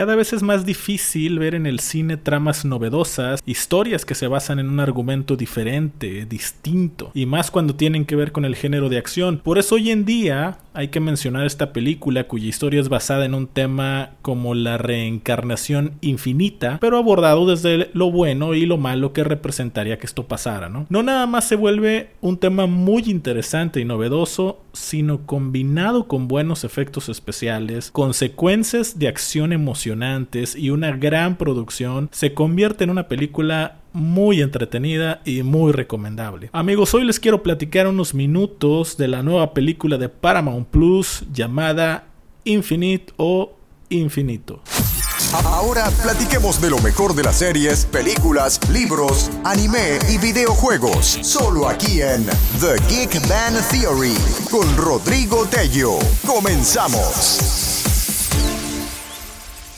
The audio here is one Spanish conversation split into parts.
Cada vez es más difícil ver en el cine tramas novedosas, historias que se basan en un argumento diferente, distinto, y más cuando tienen que ver con el género de acción. Por eso hoy en día hay que mencionar esta película cuya historia es basada en un tema como la reencarnación infinita, pero abordado desde lo bueno y lo malo que representaría que esto pasara, ¿no? No nada más se vuelve un tema muy interesante y novedoso, sino combinado con buenos efectos especiales, consecuencias de acción emocionantes y una gran producción, se convierte en una película muy entretenida y muy recomendable. Amigos, hoy les quiero platicar unos minutos de la nueva película de Paramount Plus llamada Infinite o Infinito. Ahora platiquemos de lo mejor de las series, películas, libros, anime y videojuegos. Solo aquí en The Geek Man Theory con Rodrigo Tello. Comenzamos.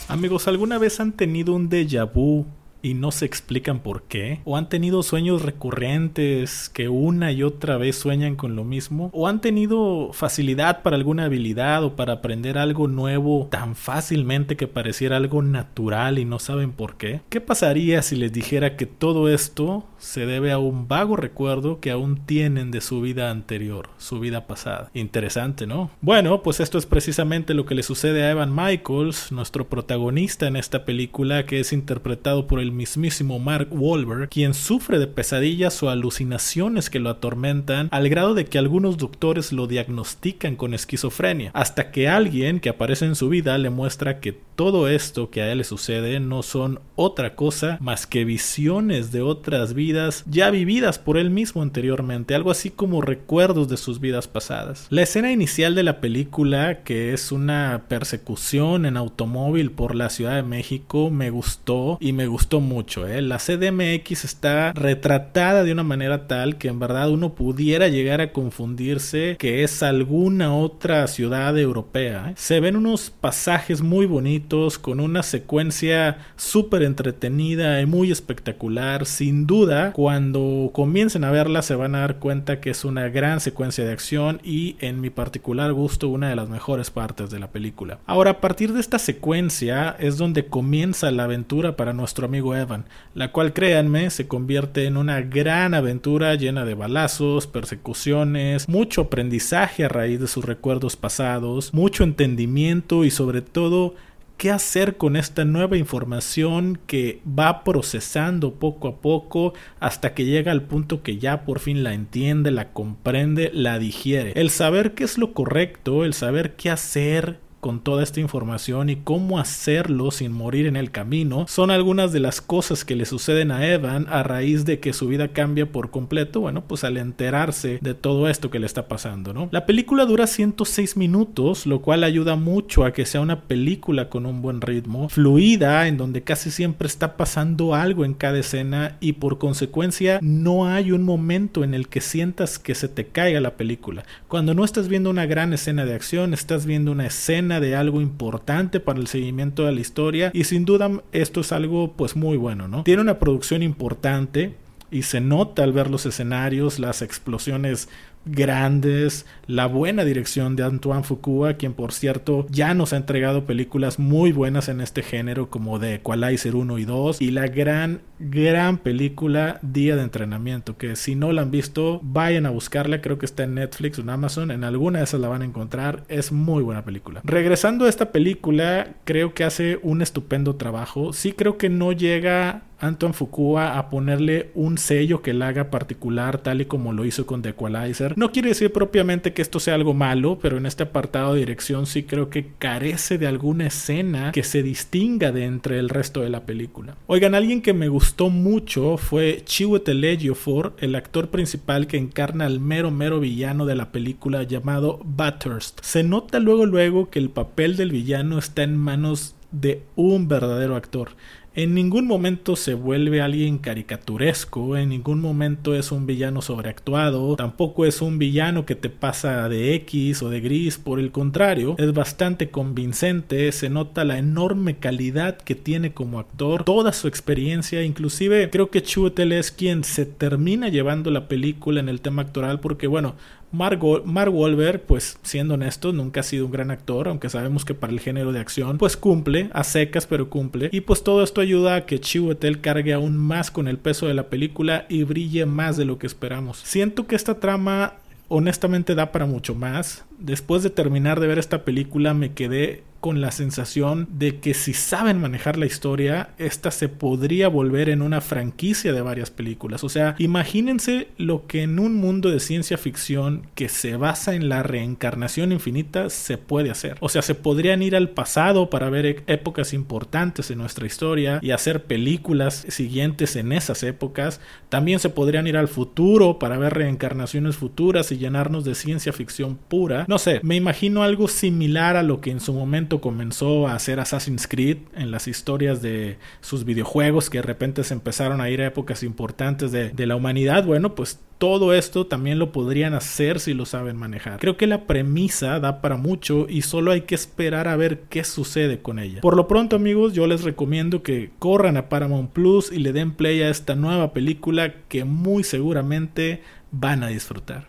Amigos, ¿alguna vez han tenido un déjà vu y no se explican por qué, o han tenido sueños recurrentes que una y otra vez sueñan con lo mismo, o han tenido facilidad para alguna habilidad o para aprender algo nuevo tan fácilmente que pareciera algo natural y no saben por qué. ¿Qué pasaría si les dijera que todo esto se debe a un vago recuerdo que aún tienen de su vida anterior, su vida pasada? Interesante, ¿no? Bueno, pues esto es precisamente lo que le sucede a Evan Michaels, nuestro protagonista en esta película que es interpretado por el mismísimo Mark Wahlberg, quien sufre de pesadillas o alucinaciones que lo atormentan al grado de que algunos doctores lo diagnostican con esquizofrenia, hasta que alguien que aparece en su vida le muestra que todo esto que a él le sucede no son otra cosa más que visiones de otras vidas ya vividas por él mismo anteriormente, algo así como recuerdos de sus vidas pasadas. La escena inicial de la película, que es una persecución en automóvil por la Ciudad de México, me gustó y me gustó mucho. ¿eh? La CDMX está retratada de una manera tal que en verdad uno pudiera llegar a confundirse que es alguna otra ciudad europea. ¿eh? Se ven unos pasajes muy bonitos con una secuencia súper entretenida y muy espectacular. Sin duda, cuando comiencen a verla se van a dar cuenta que es una gran secuencia de acción y en mi particular gusto una de las mejores partes de la película. Ahora, a partir de esta secuencia es donde comienza la aventura para nuestro amigo Evan, la cual créanme se convierte en una gran aventura llena de balazos, persecuciones, mucho aprendizaje a raíz de sus recuerdos pasados, mucho entendimiento y sobre todo qué hacer con esta nueva información que va procesando poco a poco hasta que llega al punto que ya por fin la entiende, la comprende, la digiere. El saber qué es lo correcto, el saber qué hacer, con toda esta información y cómo hacerlo sin morir en el camino son algunas de las cosas que le suceden a Evan a raíz de que su vida cambia por completo, bueno, pues al enterarse de todo esto que le está pasando, ¿no? La película dura 106 minutos, lo cual ayuda mucho a que sea una película con un buen ritmo, fluida, en donde casi siempre está pasando algo en cada escena y por consecuencia no hay un momento en el que sientas que se te caiga la película. Cuando no estás viendo una gran escena de acción, estás viendo una escena de algo importante para el seguimiento de la historia y sin duda esto es algo pues muy bueno, ¿no? Tiene una producción importante y se nota al ver los escenarios, las explosiones grandes, la buena dirección de Antoine Fuqua, quien por cierto ya nos ha entregado películas muy buenas en este género como The Equalizer 1 y 2 y la gran gran película Día de Entrenamiento que si no la han visto vayan a buscarla, creo que está en Netflix o en Amazon, en alguna de esas la van a encontrar, es muy buena película. Regresando a esta película, creo que hace un estupendo trabajo, sí creo que no llega Anton Fukua a ponerle un sello que la haga particular tal y como lo hizo con The Equalizer. No quiere decir propiamente que esto sea algo malo, pero en este apartado de dirección sí creo que carece de alguna escena que se distinga de entre el resto de la película. Oigan, alguien que me gustó mucho fue Chiwetel Ejiofor, el actor principal que encarna al mero mero villano de la película llamado Bathurst. Se nota luego luego que el papel del villano está en manos de un verdadero actor. En ningún momento se vuelve alguien caricaturesco, en ningún momento es un villano sobreactuado, tampoco es un villano que te pasa de X o de gris, por el contrario, es bastante convincente, se nota la enorme calidad que tiene como actor, toda su experiencia, inclusive creo que Chutel es quien se termina llevando la película en el tema actoral porque bueno, Mark, Mark Wahlberg, pues siendo honesto, nunca ha sido un gran actor, aunque sabemos que para el género de acción, pues cumple, a secas, pero cumple. Y pues todo esto ayuda a que Chiwetel cargue aún más con el peso de la película y brille más de lo que esperamos. Siento que esta trama honestamente da para mucho más. Después de terminar de ver esta película me quedé con la sensación de que si saben manejar la historia, esta se podría volver en una franquicia de varias películas. O sea, imagínense lo que en un mundo de ciencia ficción que se basa en la reencarnación infinita se puede hacer. O sea, se podrían ir al pasado para ver e-, épocas importantes en nuestra historia y hacer películas siguientes en esas épocas. También se podrían ir al futuro para ver reencarnaciones futuras y llenarnos de ciencia ficción pura. No sé, me imagino algo similar a lo que en su momento comenzó a hacer Assassin's Creed en las historias de sus videojuegos que de repente se empezaron a ir a épocas importantes de, de la humanidad, bueno, pues todo esto también lo podrían hacer si lo saben manejar. Creo que la premisa da para mucho y solo hay que esperar a ver qué sucede con ella. Por lo pronto amigos, yo les recomiendo que corran a Paramount Plus y le den play a esta nueva película que muy seguramente van a disfrutar.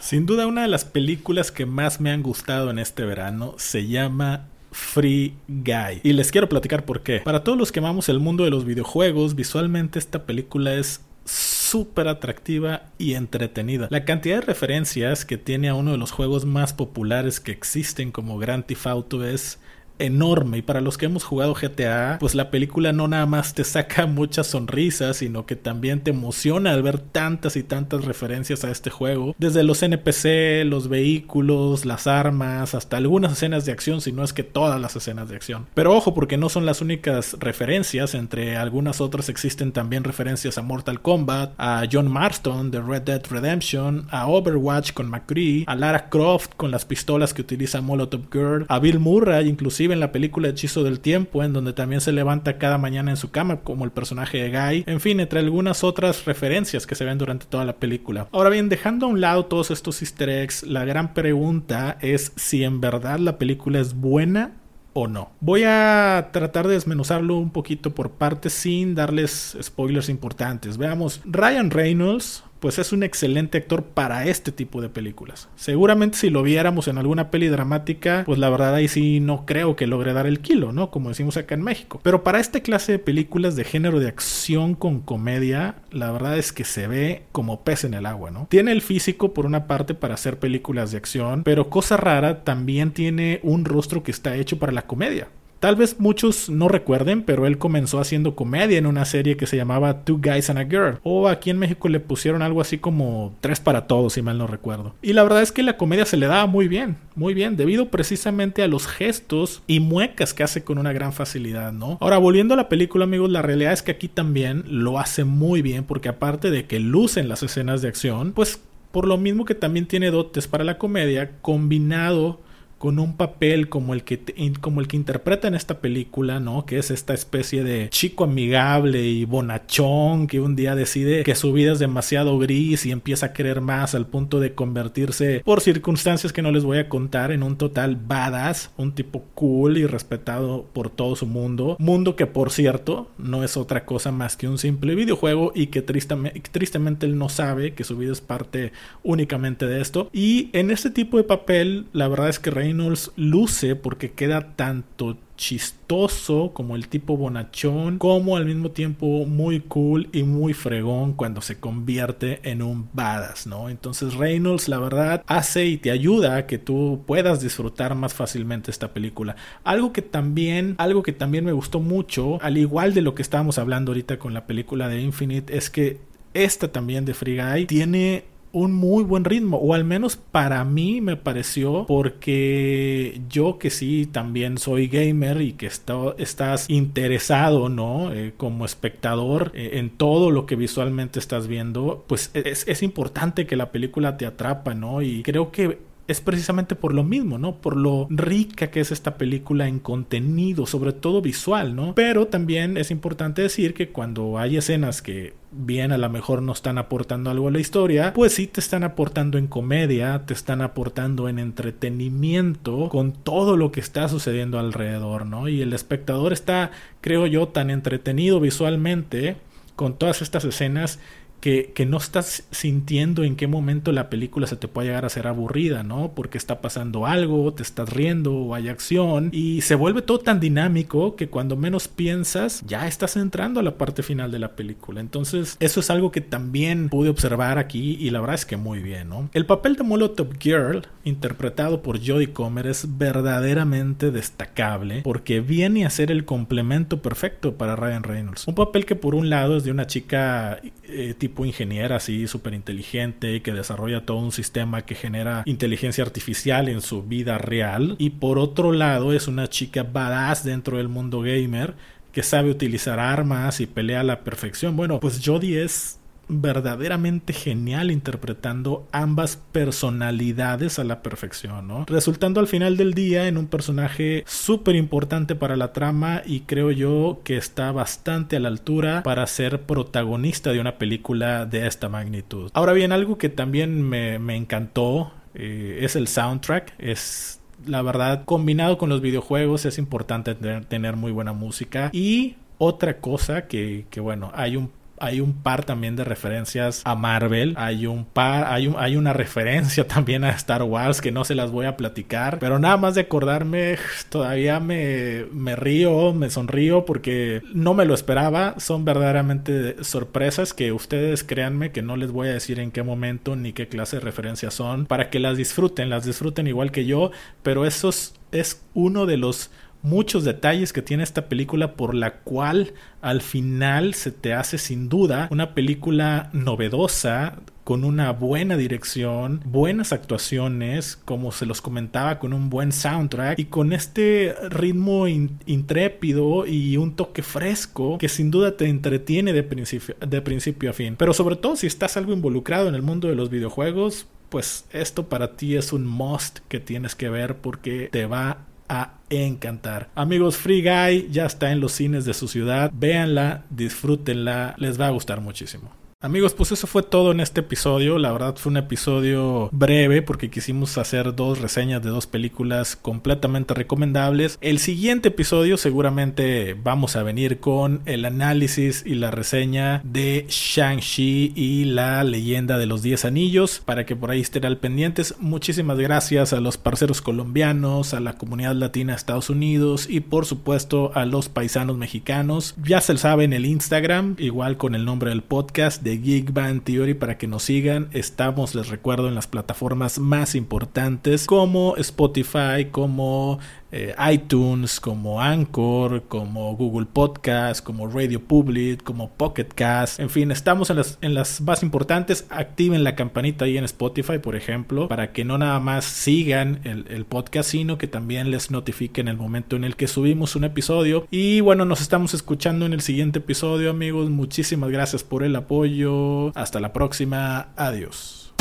Sin duda una de las películas que más me han gustado en este verano se llama Free Guy. Y les quiero platicar por qué. Para todos los que amamos el mundo de los videojuegos, visualmente esta película es súper atractiva y entretenida. La cantidad de referencias que tiene a uno de los juegos más populares que existen como Grand Theft Auto es enorme. Y para los que hemos jugado GTA, pues la película no nada más te saca muchas sonrisas, sino que también te emociona al ver tantas y tantas referencias a este juego, desde los NPC, los vehículos, las armas, hasta algunas escenas de acción, si no es que todas las escenas de acción. Pero ojo, porque no son las únicas referencias, entre algunas otras existen también referencias a Mortal Kombat, a John Marston de Red Dead Redemption, a Overwatch con McCree, a Lara Croft con las pistolas que utiliza Molotov Girl, a Bill Murray inclusive en la película Hechizo del Tiempo, en donde también se levanta cada mañana en su cama, como el personaje de Guy. En fin, entre algunas otras referencias que se ven durante toda la película. Ahora bien, dejando a un lado todos estos easter eggs, la gran pregunta es si en verdad la película es buena o no. Voy a tratar de desmenuzarlo un poquito por partes sin darles spoilers importantes. Veamos, Ryan Reynolds pues es un excelente actor para este tipo de películas. Seguramente si lo viéramos en alguna peli dramática, pues la verdad ahí sí no creo que logre dar el kilo, ¿no? Como decimos acá en México. Pero para esta clase de películas de género de acción con comedia, la verdad es que se ve como pez en el agua, ¿no? Tiene el físico por una parte para hacer películas de acción, pero cosa rara, también tiene un rostro que está hecho para la comedia. Tal vez muchos no recuerden, pero él comenzó haciendo comedia en una serie que se llamaba Two Guys and a Girl. O aquí en México le pusieron algo así como Tres para Todos, si mal no recuerdo. Y la verdad es que la comedia se le daba muy bien, muy bien, debido precisamente a los gestos y muecas que hace con una gran facilidad, ¿no? Ahora, volviendo a la película, amigos, la realidad es que aquí también lo hace muy bien, porque aparte de que lucen las escenas de acción, pues por lo mismo que también tiene dotes para la comedia, combinado con un papel como el que como el que interpreta en esta película, ¿no? Que es esta especie de chico amigable y bonachón que un día decide que su vida es demasiado gris y empieza a querer más al punto de convertirse por circunstancias que no les voy a contar en un total badass, un tipo cool y respetado por todo su mundo, mundo que por cierto no es otra cosa más que un simple videojuego y que tristemente, tristemente él no sabe que su vida es parte únicamente de esto y en este tipo de papel la verdad es que Rey Reynolds luce porque queda tanto chistoso como el tipo bonachón, como al mismo tiempo muy cool y muy fregón cuando se convierte en un badass, ¿no? Entonces Reynolds la verdad hace y te ayuda a que tú puedas disfrutar más fácilmente esta película. Algo que también, algo que también me gustó mucho, al igual de lo que estábamos hablando ahorita con la película de Infinite, es que esta también de Free Guy tiene un muy buen ritmo, o al menos para mí me pareció, porque yo que sí también soy gamer y que estás interesado, ¿no? Eh, como espectador eh, en todo lo que visualmente estás viendo, pues es, es importante que la película te atrapa, ¿no? Y creo que es precisamente por lo mismo, ¿no? Por lo rica que es esta película en contenido, sobre todo visual, ¿no? Pero también es importante decir que cuando hay escenas que bien a lo mejor no están aportando algo a la historia, pues sí te están aportando en comedia, te están aportando en entretenimiento con todo lo que está sucediendo alrededor, ¿no? Y el espectador está, creo yo, tan entretenido visualmente con todas estas escenas que, no estás sintiendo en qué momento la película se te puede llegar a ser aburrida, ¿no? Porque está pasando algo, te estás riendo o hay acción y se vuelve todo tan dinámico que cuando menos piensas ya estás entrando a la parte final de la película. Entonces eso es algo que también pude observar aquí y la verdad es que muy bien, ¿no? El papel de Molotov Girl, interpretado por Jodie Comer, es verdaderamente destacable porque viene a ser el complemento perfecto para Ryan Reynolds. Un papel que por un lado es de una chica eh, tipo ingeniera así súper inteligente que desarrolla todo un sistema que genera inteligencia artificial en su vida real y por otro lado es una chica badass dentro del mundo gamer que sabe utilizar armas y pelea a la perfección. Bueno, pues Jodie es verdaderamente genial interpretando ambas personalidades a la perfección, ¿no? Resultando al final del día en un personaje súper importante para la trama y creo yo que está bastante a la altura para ser protagonista de una película de esta magnitud. Ahora bien, algo que también me, encantó eh, es el soundtrack, es la verdad combinado con los videojuegos es importante tener, tener muy buena música y otra cosa que, que, bueno, hay un hay un par también de referencias a Marvel, hay un par, hay, un, hay una referencia también a Star Wars que no se las voy a platicar, pero nada más de acordarme todavía me, me río, me sonrío porque no me lo esperaba, son verdaderamente sorpresas que ustedes créanme que no les voy a decir en qué momento ni qué clase de referencias son para que las disfruten, las disfruten igual que yo, pero eso es uno de los muchos detalles que tiene esta película por la cual al final se te hace sin duda una película novedosa con una buena dirección, buenas actuaciones, como se los comentaba, con un buen soundtrack y con este ritmo intrépido y un toque fresco que sin duda te entretiene de principio, de principio a fin. Pero sobre todo si estás algo involucrado en el mundo de los videojuegos, pues esto para ti es un must que tienes que ver porque te va a encantar. Amigos, Free Guy ya está en los cines de su ciudad. Véanla, disfrútenla, les va a gustar muchísimo. Amigos, pues eso fue todo en este episodio. La verdad fue un episodio breve porque quisimos hacer dos reseñas de dos películas completamente recomendables. El siguiente episodio seguramente vamos a venir con el análisis y la reseña de Shang-Chi y la leyenda de los 10 anillos para que por ahí estén al pendientes. Muchísimas gracias a los parceros colombianos, a la comunidad latina de Estados Unidos y por supuesto a los paisanos mexicanos. Ya se sabe en el Instagram, igual con el nombre del podcast de Geek Band Theory para que nos sigan. Estamos, les recuerdo, en las plataformas más importantes como Spotify, como eh, iTunes, como Anchor, como Google Podcast, como Radio Public, como Pocket Cast. En fin, estamos en las, en las más importantes. Activen la campanita ahí en Spotify, por ejemplo, para que no nada más sigan el, el podcast, sino que también les notifiquen el momento en el que subimos un episodio. Y bueno, nos estamos escuchando en el siguiente episodio, amigos. Muchísimas gracias por el apoyo. Hasta la próxima. Adiós.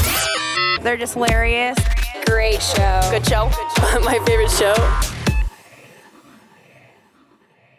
They're just hilarious. Great show. Good show. My favorite show.